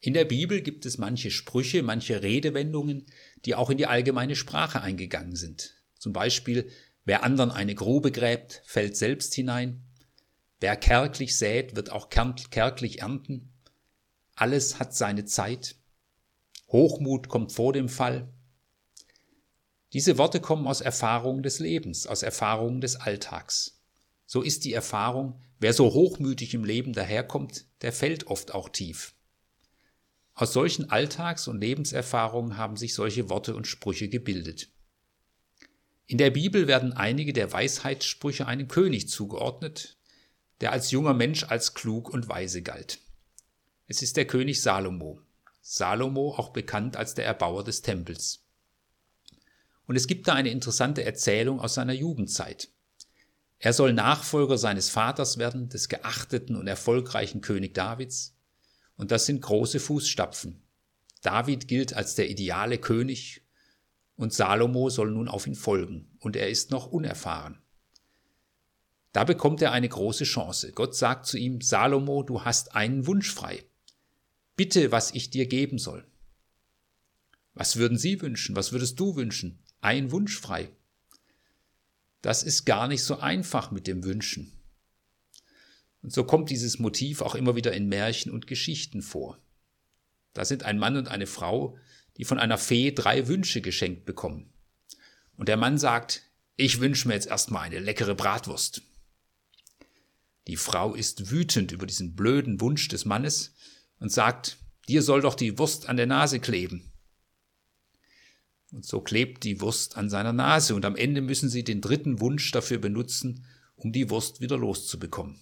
In der Bibel gibt es manche Sprüche, manche Redewendungen, die auch in die allgemeine Sprache eingegangen sind. Zum Beispiel, wer anderen eine Grube gräbt, fällt selbst hinein. Wer kärglich sät, wird auch kärglich ernten. Alles hat seine Zeit. Hochmut kommt vor dem Fall. Diese Worte kommen aus Erfahrungen des Lebens, aus Erfahrungen des Alltags. So ist die Erfahrung, wer so hochmütig im Leben daherkommt, der fällt oft auch tief. Aus solchen Alltags- und Lebenserfahrungen haben sich solche Worte und Sprüche gebildet. In der Bibel werden einige der Weisheitssprüche einem König zugeordnet, der als junger Mensch als klug und weise galt. Es ist der König Salomo. Salomo auch bekannt als der Erbauer des Tempels. Und es gibt da eine interessante Erzählung aus seiner Jugendzeit. Er soll Nachfolger seines Vaters werden, des geachteten und erfolgreichen König Davids, und das sind große Fußstapfen. David gilt als der ideale König und Salomo soll nun auf ihn folgen und er ist noch unerfahren. Da bekommt er eine große Chance. Gott sagt zu ihm, Salomo, du hast einen Wunsch frei. Bitte, was ich dir geben soll. Was würden Sie wünschen? Was würdest du wünschen? Ein Wunsch frei. Das ist gar nicht so einfach mit dem Wünschen. Und so kommt dieses Motiv auch immer wieder in Märchen und Geschichten vor. Da sind ein Mann und eine Frau, die von einer Fee drei Wünsche geschenkt bekommen. Und der Mann sagt, ich wünsche mir jetzt erstmal eine leckere Bratwurst. Die Frau ist wütend über diesen blöden Wunsch des Mannes und sagt, dir soll doch die Wurst an der Nase kleben. Und so klebt die Wurst an seiner Nase und am Ende müssen sie den dritten Wunsch dafür benutzen, um die Wurst wieder loszubekommen.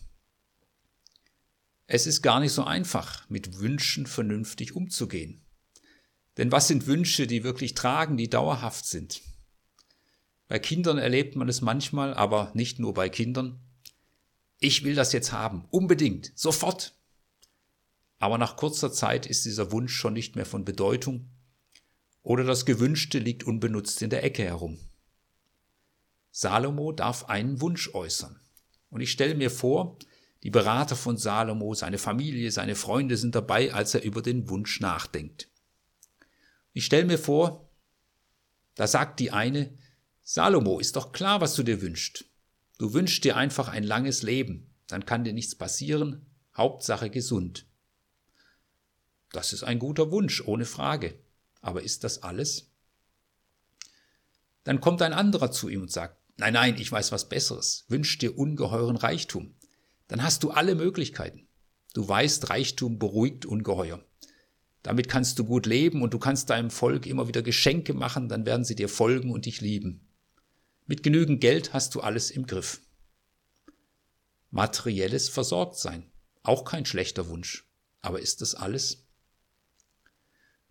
Es ist gar nicht so einfach, mit Wünschen vernünftig umzugehen. Denn was sind Wünsche, die wirklich tragen, die dauerhaft sind? Bei Kindern erlebt man es manchmal, aber nicht nur bei Kindern. Ich will das jetzt haben, unbedingt, sofort. Aber nach kurzer Zeit ist dieser Wunsch schon nicht mehr von Bedeutung oder das Gewünschte liegt unbenutzt in der Ecke herum. Salomo darf einen Wunsch äußern. Und ich stelle mir vor, die Berater von Salomo, seine Familie, seine Freunde sind dabei, als er über den Wunsch nachdenkt. Ich stelle mir vor, da sagt die eine, Salomo, ist doch klar, was du dir wünschst. Du wünschst dir einfach ein langes Leben, dann kann dir nichts passieren, Hauptsache gesund. Das ist ein guter Wunsch, ohne Frage. Aber ist das alles? Dann kommt ein anderer zu ihm und sagt, nein, nein, ich weiß was Besseres, wünsch dir ungeheuren Reichtum dann hast du alle Möglichkeiten. Du weißt, Reichtum beruhigt ungeheuer. Damit kannst du gut leben und du kannst deinem Volk immer wieder Geschenke machen, dann werden sie dir folgen und dich lieben. Mit genügend Geld hast du alles im Griff. Materielles Versorgtsein, auch kein schlechter Wunsch. Aber ist das alles?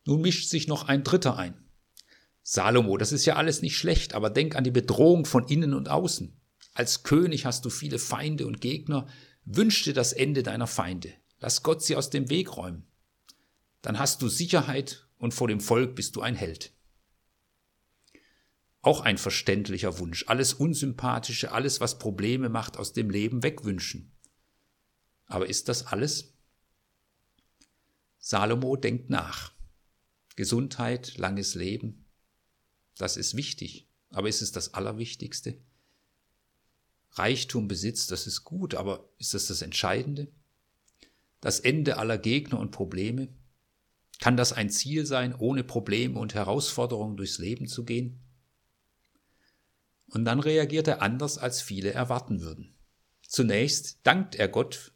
Nun mischt sich noch ein Dritter ein. Salomo, das ist ja alles nicht schlecht, aber denk an die Bedrohung von innen und außen. Als König hast du viele Feinde und Gegner. Wünsch dir das Ende deiner Feinde. Lass Gott sie aus dem Weg räumen. Dann hast du Sicherheit und vor dem Volk bist du ein Held. Auch ein verständlicher Wunsch. Alles Unsympathische, alles, was Probleme macht, aus dem Leben wegwünschen. Aber ist das alles? Salomo denkt nach. Gesundheit, langes Leben, das ist wichtig. Aber ist es das Allerwichtigste? Reichtum besitzt, das ist gut, aber ist das das Entscheidende? Das Ende aller Gegner und Probleme? Kann das ein Ziel sein, ohne Probleme und Herausforderungen durchs Leben zu gehen? Und dann reagiert er anders, als viele erwarten würden. Zunächst dankt er Gott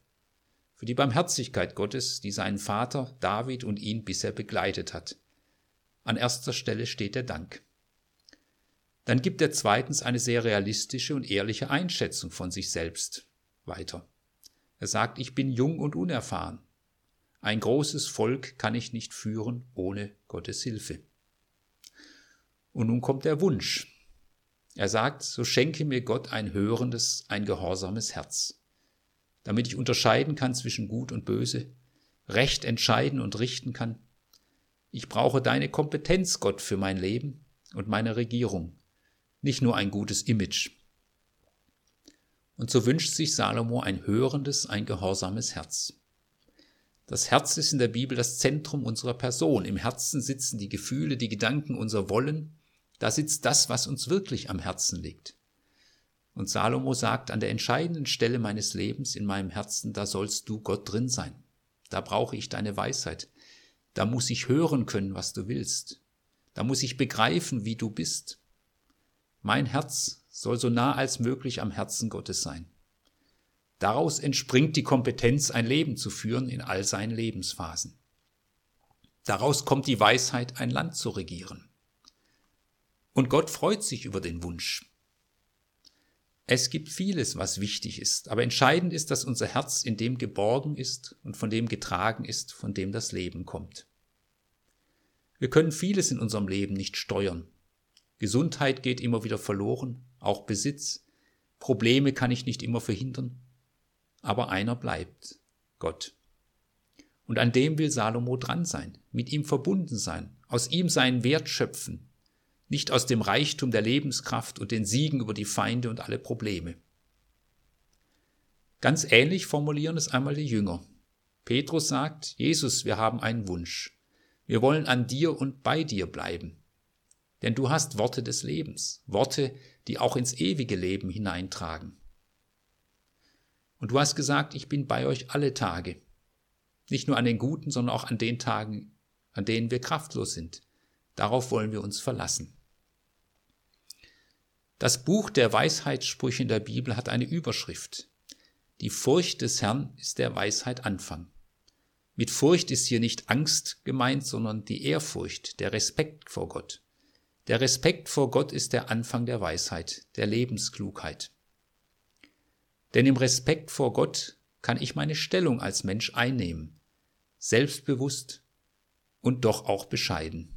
für die Barmherzigkeit Gottes, die seinen Vater David und ihn bisher begleitet hat. An erster Stelle steht der Dank. Dann gibt er zweitens eine sehr realistische und ehrliche Einschätzung von sich selbst weiter. Er sagt, ich bin jung und unerfahren. Ein großes Volk kann ich nicht führen ohne Gottes Hilfe. Und nun kommt der Wunsch. Er sagt, so schenke mir Gott ein hörendes, ein gehorsames Herz, damit ich unterscheiden kann zwischen Gut und Böse, Recht entscheiden und richten kann. Ich brauche deine Kompetenz, Gott, für mein Leben und meine Regierung nicht nur ein gutes Image. Und so wünscht sich Salomo ein hörendes, ein gehorsames Herz. Das Herz ist in der Bibel das Zentrum unserer Person. Im Herzen sitzen die Gefühle, die Gedanken, unser Wollen. Da sitzt das, was uns wirklich am Herzen liegt. Und Salomo sagt, an der entscheidenden Stelle meines Lebens in meinem Herzen, da sollst du Gott drin sein. Da brauche ich deine Weisheit. Da muss ich hören können, was du willst. Da muss ich begreifen, wie du bist. Mein Herz soll so nah als möglich am Herzen Gottes sein. Daraus entspringt die Kompetenz, ein Leben zu führen in all seinen Lebensphasen. Daraus kommt die Weisheit, ein Land zu regieren. Und Gott freut sich über den Wunsch. Es gibt vieles, was wichtig ist, aber entscheidend ist, dass unser Herz in dem geborgen ist und von dem getragen ist, von dem das Leben kommt. Wir können vieles in unserem Leben nicht steuern. Gesundheit geht immer wieder verloren, auch Besitz. Probleme kann ich nicht immer verhindern. Aber einer bleibt, Gott. Und an dem will Salomo dran sein, mit ihm verbunden sein, aus ihm seinen Wert schöpfen, nicht aus dem Reichtum der Lebenskraft und den Siegen über die Feinde und alle Probleme. Ganz ähnlich formulieren es einmal die Jünger. Petrus sagt, Jesus, wir haben einen Wunsch. Wir wollen an dir und bei dir bleiben. Denn du hast Worte des Lebens, Worte, die auch ins ewige Leben hineintragen. Und du hast gesagt, ich bin bei euch alle Tage. Nicht nur an den guten, sondern auch an den Tagen, an denen wir kraftlos sind. Darauf wollen wir uns verlassen. Das Buch der Weisheitssprüche in der Bibel hat eine Überschrift. Die Furcht des Herrn ist der Weisheit Anfang. Mit Furcht ist hier nicht Angst gemeint, sondern die Ehrfurcht, der Respekt vor Gott. Der Respekt vor Gott ist der Anfang der Weisheit, der Lebensklugheit. Denn im Respekt vor Gott kann ich meine Stellung als Mensch einnehmen, selbstbewusst und doch auch bescheiden.